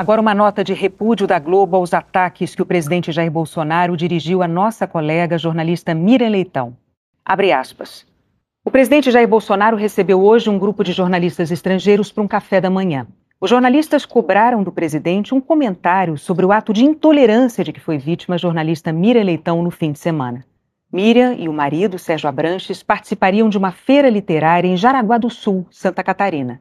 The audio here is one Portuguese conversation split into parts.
Agora, uma nota de repúdio da Globo aos ataques que o presidente Jair Bolsonaro dirigiu à nossa colega jornalista Miriam Leitão. Abre aspas. O presidente Jair Bolsonaro recebeu hoje um grupo de jornalistas estrangeiros para um café da manhã. Os jornalistas cobraram do presidente um comentário sobre o ato de intolerância de que foi vítima a jornalista Miriam Leitão no fim de semana. Miriam e o marido, Sérgio Abranches, participariam de uma feira literária em Jaraguá do Sul, Santa Catarina.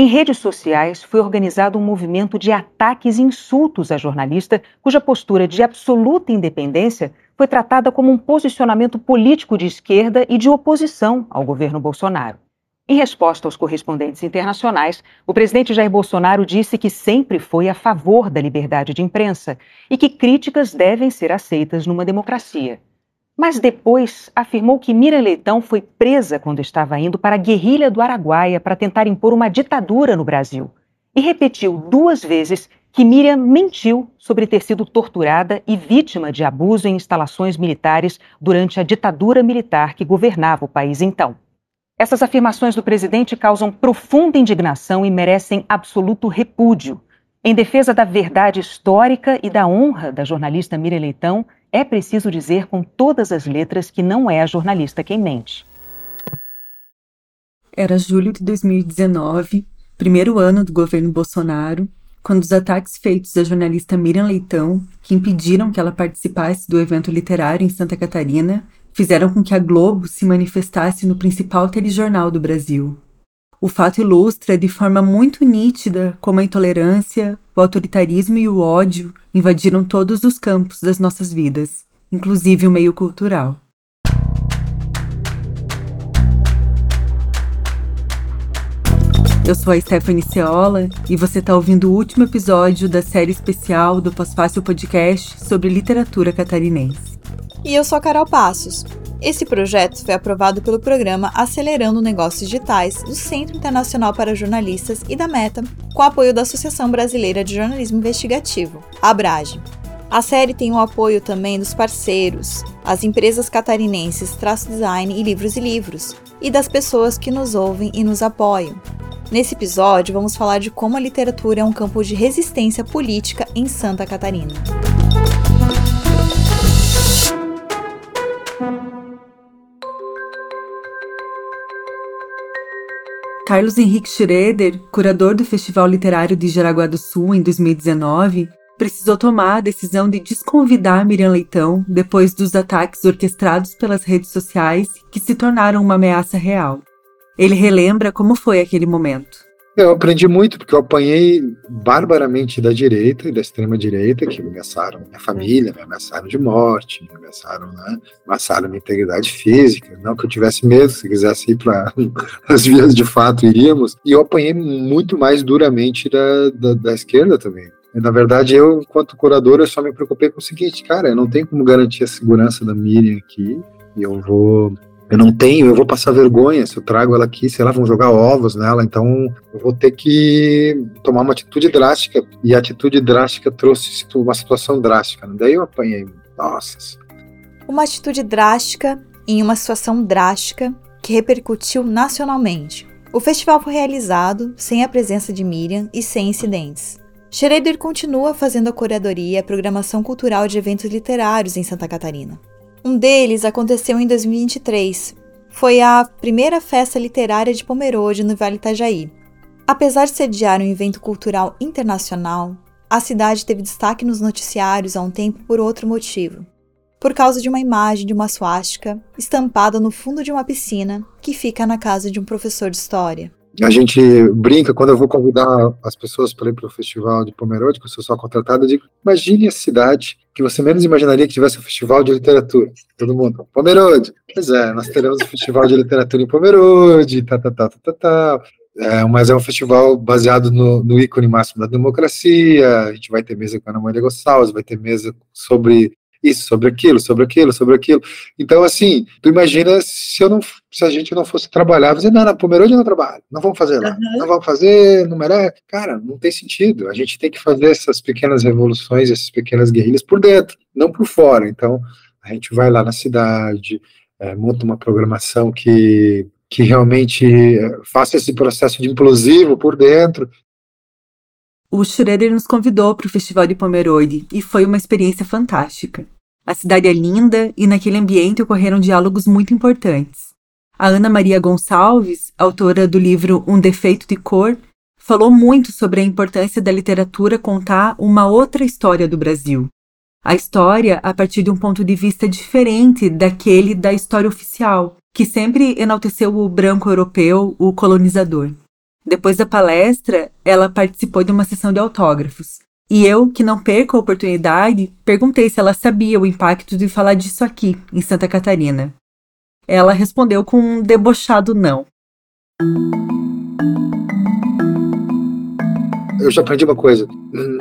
Em redes sociais foi organizado um movimento de ataques e insultos à jornalista, cuja postura de absoluta independência foi tratada como um posicionamento político de esquerda e de oposição ao governo Bolsonaro. Em resposta aos correspondentes internacionais, o presidente Jair Bolsonaro disse que sempre foi a favor da liberdade de imprensa e que críticas devem ser aceitas numa democracia. Mas depois afirmou que Mira Leitão foi presa quando estava indo para a guerrilha do Araguaia para tentar impor uma ditadura no Brasil. E repetiu duas vezes que Miriam mentiu sobre ter sido torturada e vítima de abuso em instalações militares durante a ditadura militar que governava o país então. Essas afirmações do presidente causam profunda indignação e merecem absoluto repúdio. Em defesa da verdade histórica e da honra da jornalista Miriam Leitão, é preciso dizer com todas as letras que não é a jornalista quem mente. Era julho de 2019, primeiro ano do governo Bolsonaro, quando os ataques feitos à jornalista Miriam Leitão, que impediram que ela participasse do evento literário em Santa Catarina, fizeram com que a Globo se manifestasse no principal telejornal do Brasil. O fato ilustra de forma muito nítida como a intolerância, o autoritarismo e o ódio invadiram todos os campos das nossas vidas, inclusive o meio cultural. Eu sou a Stephanie Ceola e você está ouvindo o último episódio da série especial do Pós-Fácil Podcast sobre literatura catarinense. E eu sou a Carol Passos. Esse projeto foi aprovado pelo programa Acelerando Negócios Digitais do Centro Internacional para Jornalistas e da Meta, com apoio da Associação Brasileira de Jornalismo Investigativo, ABRAGE. A série tem o apoio também dos parceiros, as empresas catarinenses Traço Design e Livros e Livros, e das pessoas que nos ouvem e nos apoiam. Nesse episódio, vamos falar de como a literatura é um campo de resistência política em Santa Catarina. Carlos Henrique Schroeder, curador do Festival Literário de Jaraguá do Sul em 2019, precisou tomar a decisão de desconvidar Miriam Leitão depois dos ataques orquestrados pelas redes sociais que se tornaram uma ameaça real. Ele relembra como foi aquele momento. Eu aprendi muito, porque eu apanhei barbaramente da direita e da extrema-direita, que me ameaçaram minha família, me ameaçaram de morte, me ameaçaram, né? ameaçaram minha integridade física. Não que eu tivesse medo, se quisesse ir para as vias de fato, iríamos. E eu apanhei muito mais duramente da, da, da esquerda também. Na verdade, eu, enquanto curador, eu só me preocupei com o seguinte, cara, eu não tenho como garantir a segurança da Miriam aqui, e eu vou eu não tenho, eu vou passar vergonha se eu trago ela aqui, sei lá, vão jogar ovos nela, então eu vou ter que tomar uma atitude drástica, e a atitude drástica trouxe uma situação drástica, né? daí eu apanhei, nossa. Uma atitude drástica em uma situação drástica que repercutiu nacionalmente. O festival foi realizado sem a presença de Miriam e sem incidentes. Schroeder continua fazendo a curadoria e a programação cultural de eventos literários em Santa Catarina. Um deles aconteceu em 2023. Foi a primeira festa literária de Pomerode no Vale Itajaí. Apesar de sediar um evento cultural internacional, a cidade teve destaque nos noticiários há um tempo por outro motivo. Por causa de uma imagem de uma suástica estampada no fundo de uma piscina que fica na casa de um professor de história. A gente brinca quando eu vou convidar as pessoas para ir para o festival de Pomerode, que eu sou só contratado, eu digo: imagine a cidade que você menos imaginaria que tivesse um festival de literatura. Todo mundo, Pomerode. Pois é, nós teremos um festival de literatura em Pomerode, tá, tá, tá, tá, tá, tá. É, mas é um festival baseado no, no, ícone máximo da democracia. A gente vai ter mesa com a Ana Maria Gonçalves, vai ter mesa sobre isso, sobre aquilo, sobre aquilo, sobre aquilo. Então, assim, tu imagina se eu não, se a gente não fosse trabalhar, dizer, não, na Pomerode não trabalho, não vamos fazer lá, uhum. não vamos fazer no Meré. Cara, não tem sentido. A gente tem que fazer essas pequenas revoluções, essas pequenas guerrilhas por dentro, não por fora. Então, a gente vai lá na cidade, é, monta uma programação que que realmente é, faça esse processo de implosivo por dentro O Schroeder nos convidou para o Festival de Pomerode e foi uma experiência fantástica. A cidade é linda e naquele ambiente ocorreram diálogos muito importantes. A Ana Maria Gonçalves, autora do livro Um Defeito de Cor, falou muito sobre a importância da literatura contar uma outra história do Brasil. A história a partir de um ponto de vista diferente daquele da história oficial, que sempre enalteceu o branco europeu, o colonizador. Depois da palestra, ela participou de uma sessão de autógrafos. E eu, que não perco a oportunidade, perguntei se ela sabia o impacto de falar disso aqui, em Santa Catarina. Ela respondeu com um debochado não. Eu já aprendi uma coisa: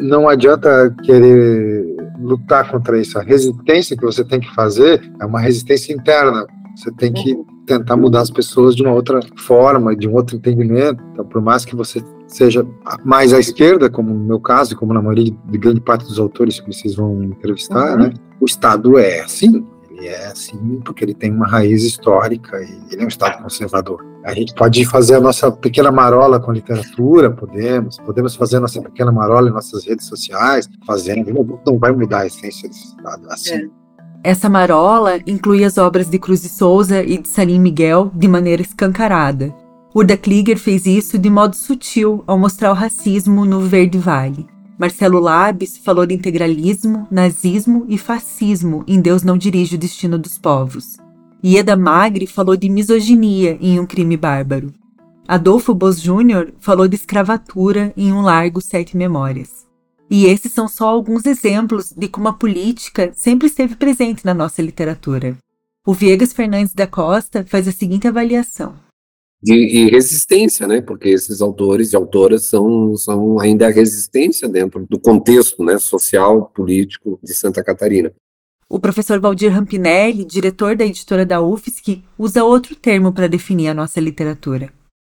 não adianta querer lutar contra isso. A resistência que você tem que fazer é uma resistência interna. Você tem que tentar mudar as pessoas de uma outra forma, de um outro entendimento. Então, por mais que você seja mais à esquerda, como no meu caso, como na maioria de grande parte dos autores que vocês vão entrevistar, uhum. né? O Estado é assim, ele é assim porque ele tem uma raiz histórica e ele é um Estado conservador. A gente pode fazer a nossa pequena marola com literatura, podemos, podemos fazer a nossa pequena marola em nossas redes sociais, fazendo, não vai mudar a essência desse Estado assim. É. Essa marola inclui as obras de Cruz de Souza e de Salim Miguel de maneira escancarada. Urda Klieger fez isso de modo sutil ao mostrar o racismo no Verde Vale. Marcelo Labes falou de integralismo, nazismo e fascismo em Deus não dirige o destino dos povos. Ieda Magri falou de misoginia em Um Crime Bárbaro. Adolfo Bos Júnior falou de escravatura em Um Largo Sete Memórias. E esses são só alguns exemplos de como a política sempre esteve presente na nossa literatura. O Viegas Fernandes da Costa faz a seguinte avaliação. De, e resistência, né? Porque esses autores e autoras são, são ainda a resistência dentro do contexto né, social, político de Santa Catarina. O professor Valdir Rampinelli, diretor da editora da UFSC, usa outro termo para definir a nossa literatura.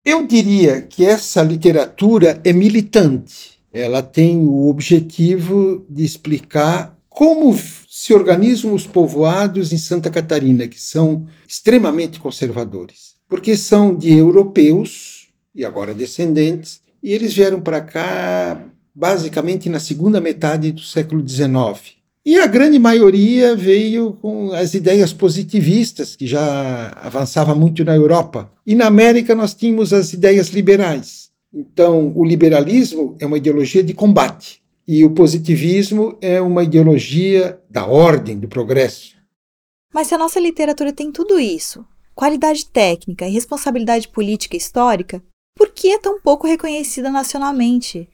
Eu diria que essa literatura é militante ela tem o objetivo de explicar como se organizam os povoados em Santa Catarina, que são extremamente conservadores, porque são de europeus e agora descendentes, e eles vieram para cá basicamente na segunda metade do século XIX. E a grande maioria veio com as ideias positivistas, que já avançava muito na Europa. E na América nós tínhamos as ideias liberais. Então, o liberalismo é uma ideologia de combate e o positivismo é uma ideologia da ordem, do progresso. Mas se a nossa literatura tem tudo isso, qualidade técnica e responsabilidade política e histórica, por que é tão pouco reconhecida nacionalmente?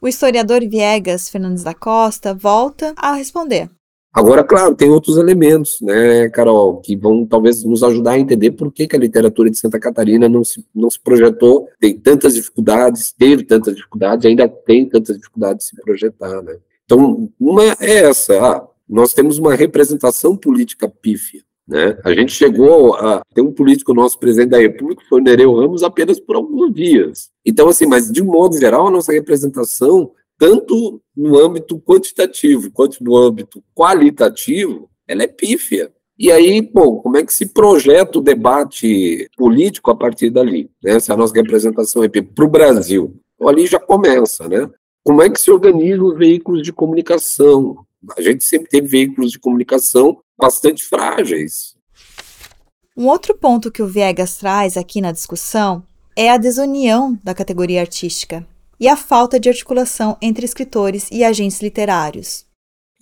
O historiador Viegas Fernandes da Costa volta a responder. Agora, claro, tem outros elementos, né, Carol, que vão talvez nos ajudar a entender por que, que a literatura de Santa Catarina não se, não se projetou, tem tantas dificuldades, teve tantas dificuldades, ainda tem tantas dificuldades de se projetar, né. Então, uma é essa, ah, nós temos uma representação política pífia, né? A gente chegou a ter um político nosso presidente da República, foi Nereu Ramos, apenas por alguns dias. Então, assim, mas de um modo geral, a nossa representação tanto no âmbito quantitativo quanto no âmbito qualitativo, ela é pífia. E aí, bom, como é que se projeta o debate político a partir dali? Né? Se a nossa representação é para o Brasil. Então, ali já começa, né? Como é que se organizam os veículos de comunicação? A gente sempre teve veículos de comunicação bastante frágeis. Um outro ponto que o Viegas traz aqui na discussão é a desunião da categoria artística e a falta de articulação entre escritores e agentes literários.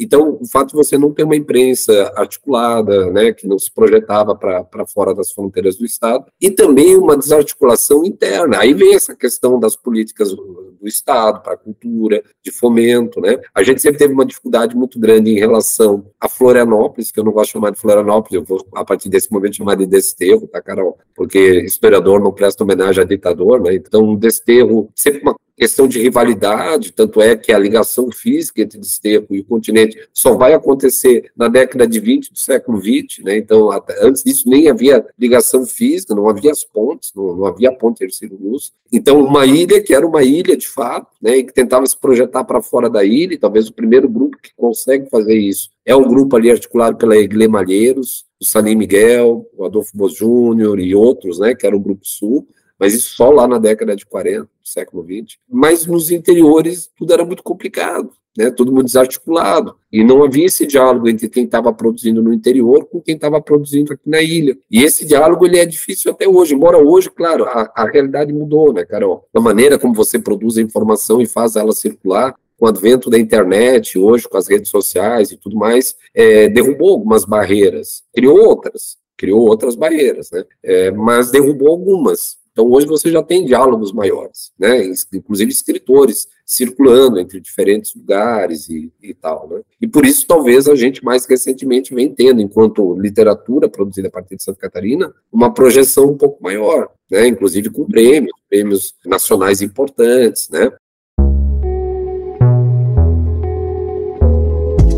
Então, o fato de você não ter uma imprensa articulada, né, que não se projetava para fora das fronteiras do Estado, e também uma desarticulação interna. Aí vem essa questão das políticas do, do Estado para a cultura, de fomento. Né? A gente sempre teve uma dificuldade muito grande em relação a Florianópolis, que eu não gosto de chamar de Florianópolis, eu vou, a partir desse momento, chamar de Desterro, tá, Carol? Porque historiador não presta homenagem a ditador, né? Então, Desterro, sempre uma questão de rivalidade, tanto é que a ligação física entre Desterro e o continente só vai acontecer na década de 20 do século 20, né? Então, até, antes disso nem havia ligação física, não havia as pontes, não, não havia ponte terceiro-luz. Então, uma ilha que era uma ilha de fato, né, e que tentava se projetar para fora da ilha, e talvez o primeiro grupo que consegue fazer isso é o grupo ali articulado pela Eglê Malheiros, o Salim Miguel, o Adolfo Bos Júnior e outros, né, que era o Grupo Sul, mas isso só lá na década de 40, século 20. Mas nos interiores tudo era muito complicado né, todo mundo desarticulado, e não havia esse diálogo entre quem estava produzindo no interior com quem estava produzindo aqui na ilha. E esse diálogo ele é difícil até hoje, embora hoje, claro, a, a realidade mudou, né, Carol? A maneira como você produz a informação e faz ela circular, com o advento da internet, hoje com as redes sociais e tudo mais, é, derrubou algumas barreiras, criou outras, criou outras barreiras, né? É, mas derrubou algumas. Então, hoje você já tem diálogos maiores, né? inclusive escritores circulando entre diferentes lugares e, e tal. Né? E por isso, talvez, a gente mais recentemente vem tendo, enquanto literatura produzida a partir de Santa Catarina, uma projeção um pouco maior, né? inclusive com prêmios, prêmios nacionais importantes. Né?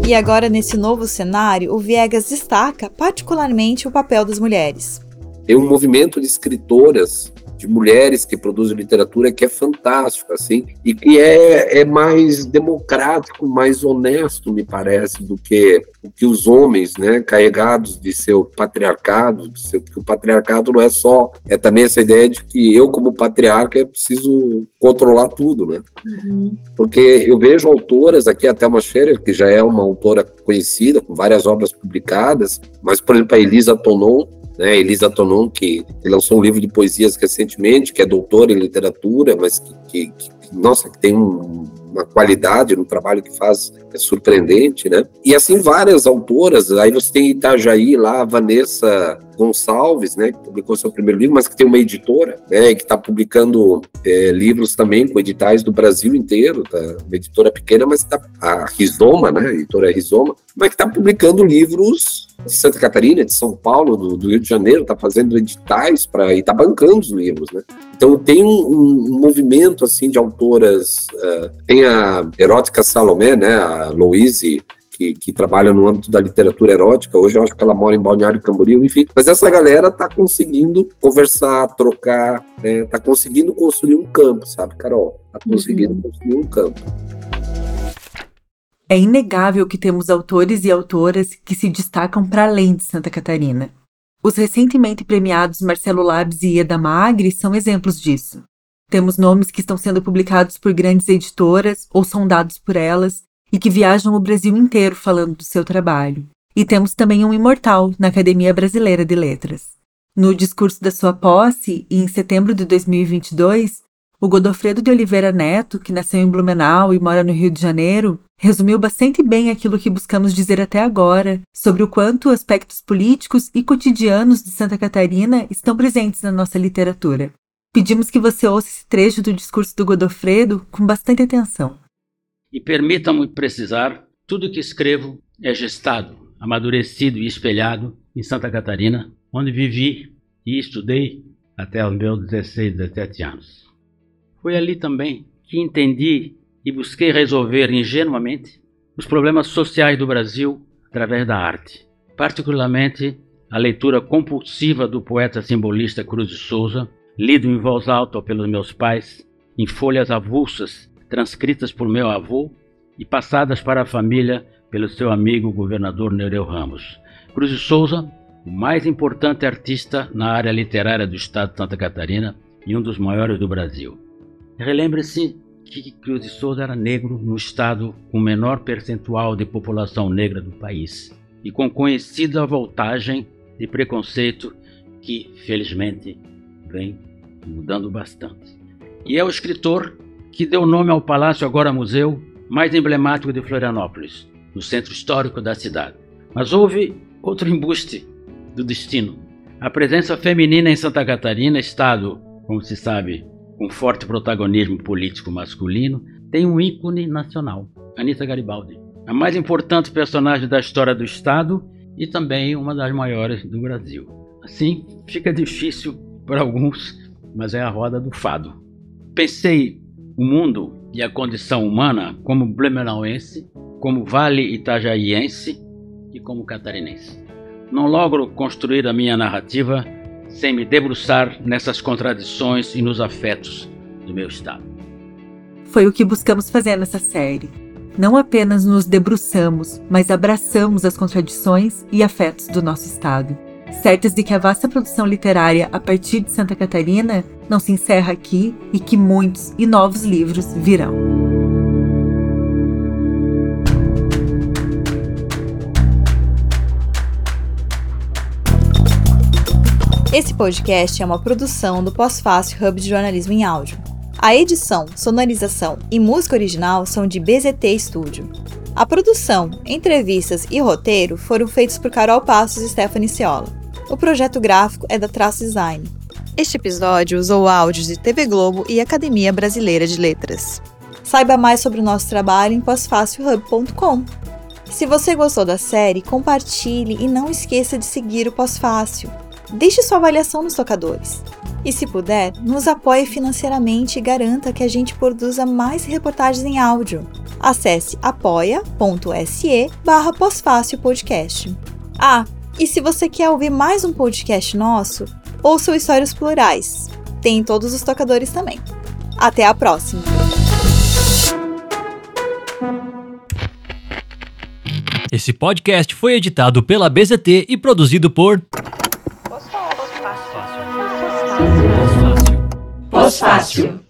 E agora, nesse novo cenário, o Viegas destaca particularmente o papel das mulheres. Tem um movimento de escritoras de mulheres que produzem literatura que é fantástico, assim, e que é, é mais democrático, mais honesto, me parece, do que, do que os homens, né, carregados de seu patriarcado, de seu, que o patriarcado não é só, é também essa ideia de que eu, como patriarca, preciso controlar tudo, né? Uhum. Porque eu vejo autoras aqui, até uma Scherer, que já é uma autora conhecida, com várias obras publicadas, mas, por exemplo, a Elisa Tonon, né? Elisa Tonon, que, lançou um livro de poesias recentemente, que é doutora em literatura, mas que, que, que nossa, que tem um, uma qualidade no trabalho que faz é surpreendente, né? E assim várias autoras, aí você tem Itajaí lá, a Vanessa Gonçalves, né, que publicou seu primeiro livro, mas que tem uma editora, né, que está publicando é, livros também com editais do Brasil inteiro, tá? Uma editora pequena, mas está a Rizoma, né, a editora Rizoma, mas que está publicando livros de Santa Catarina, de São Paulo, do, do Rio de Janeiro, está fazendo editais para e está bancando os livros, né? Então tem um, um, movimento assim de autoras, uh, tem a Erótica Salomé, né, a Louise que, que, trabalha no âmbito da literatura erótica. Hoje eu acho que ela mora em Balneário Camboriú, enfim. Mas essa galera tá conseguindo conversar, trocar, né? Tá conseguindo construir um campo, sabe, Carol? Tá conseguindo uhum. construir um campo. É inegável que temos autores e autoras que se destacam para além de Santa Catarina. Os recentemente premiados Marcelo Labs e Eda Magri são exemplos disso. Temos nomes que estão sendo publicados por grandes editoras ou sondados por elas e que viajam o Brasil inteiro falando do seu trabalho. E temos também um imortal na Academia Brasileira de Letras. No discurso da sua posse, em setembro de 2022, o Godofredo de Oliveira Neto, que nasceu em Blumenau e mora no Rio de Janeiro, resumiu bastante bem aquilo que buscamos dizer até agora sobre o quanto aspectos políticos e cotidianos de Santa Catarina estão presentes na nossa literatura. Pedimos que você ouça esse trecho do discurso do Godofredo com bastante atenção. E permitam-me precisar: tudo que escrevo é gestado, amadurecido e espelhado em Santa Catarina, onde vivi e estudei até os meus 16, 17 anos. Foi ali também que entendi e busquei resolver ingenuamente os problemas sociais do Brasil através da arte, particularmente a leitura compulsiva do poeta simbolista Cruz de Souza, lido em voz alta pelos meus pais, em folhas avulsas transcritas por meu avô e passadas para a família pelo seu amigo governador Nereu Ramos. Cruz de Souza, o mais importante artista na área literária do estado de Santa Catarina e um dos maiores do Brasil. Relembre-se que Cruz de Souza era negro no estado com menor percentual de população negra do país e com conhecida voltagem de preconceito que, felizmente, vem mudando bastante. E é o escritor que deu nome ao palácio agora museu mais emblemático de Florianópolis, no centro histórico da cidade. Mas houve outro embuste do destino. A presença feminina em Santa Catarina, estado, como se sabe, com forte protagonismo político masculino, tem um ícone nacional, Anita Garibaldi, a mais importante personagem da história do Estado e também uma das maiores do Brasil. Assim, fica difícil para alguns, mas é a roda do fado. Pensei o mundo e a condição humana como blumenauense, como vale itajaiense e como catarinense. Não logro construir a minha narrativa sem me debruçar nessas contradições e nos afetos do meu estado. Foi o que buscamos fazer nessa série. Não apenas nos debruçamos, mas abraçamos as contradições e afetos do nosso estado. certas de que a vasta produção literária a partir de Santa Catarina não se encerra aqui e que muitos e novos livros virão. Esse podcast é uma produção do Pós-Fácil Hub de Jornalismo em Áudio. A edição, sonorização e música original são de BZT Studio. A produção, entrevistas e roteiro foram feitos por Carol Passos e Stephanie Ciola. O projeto gráfico é da Traço Design. Este episódio usou áudios de TV Globo e Academia Brasileira de Letras. Saiba mais sobre o nosso trabalho em pós-fácilhub.com. Se você gostou da série, compartilhe e não esqueça de seguir o Pós-Fácil. Deixe sua avaliação nos tocadores. E se puder, nos apoie financeiramente e garanta que a gente produza mais reportagens em áudio. Acesse apoia.se barra podcast. Ah, e se você quer ouvir mais um podcast nosso, ouça o Histórias Plurais. Tem em todos os tocadores também. Até a próxima! Esse podcast foi editado pela BZT e produzido por Pós-fácil.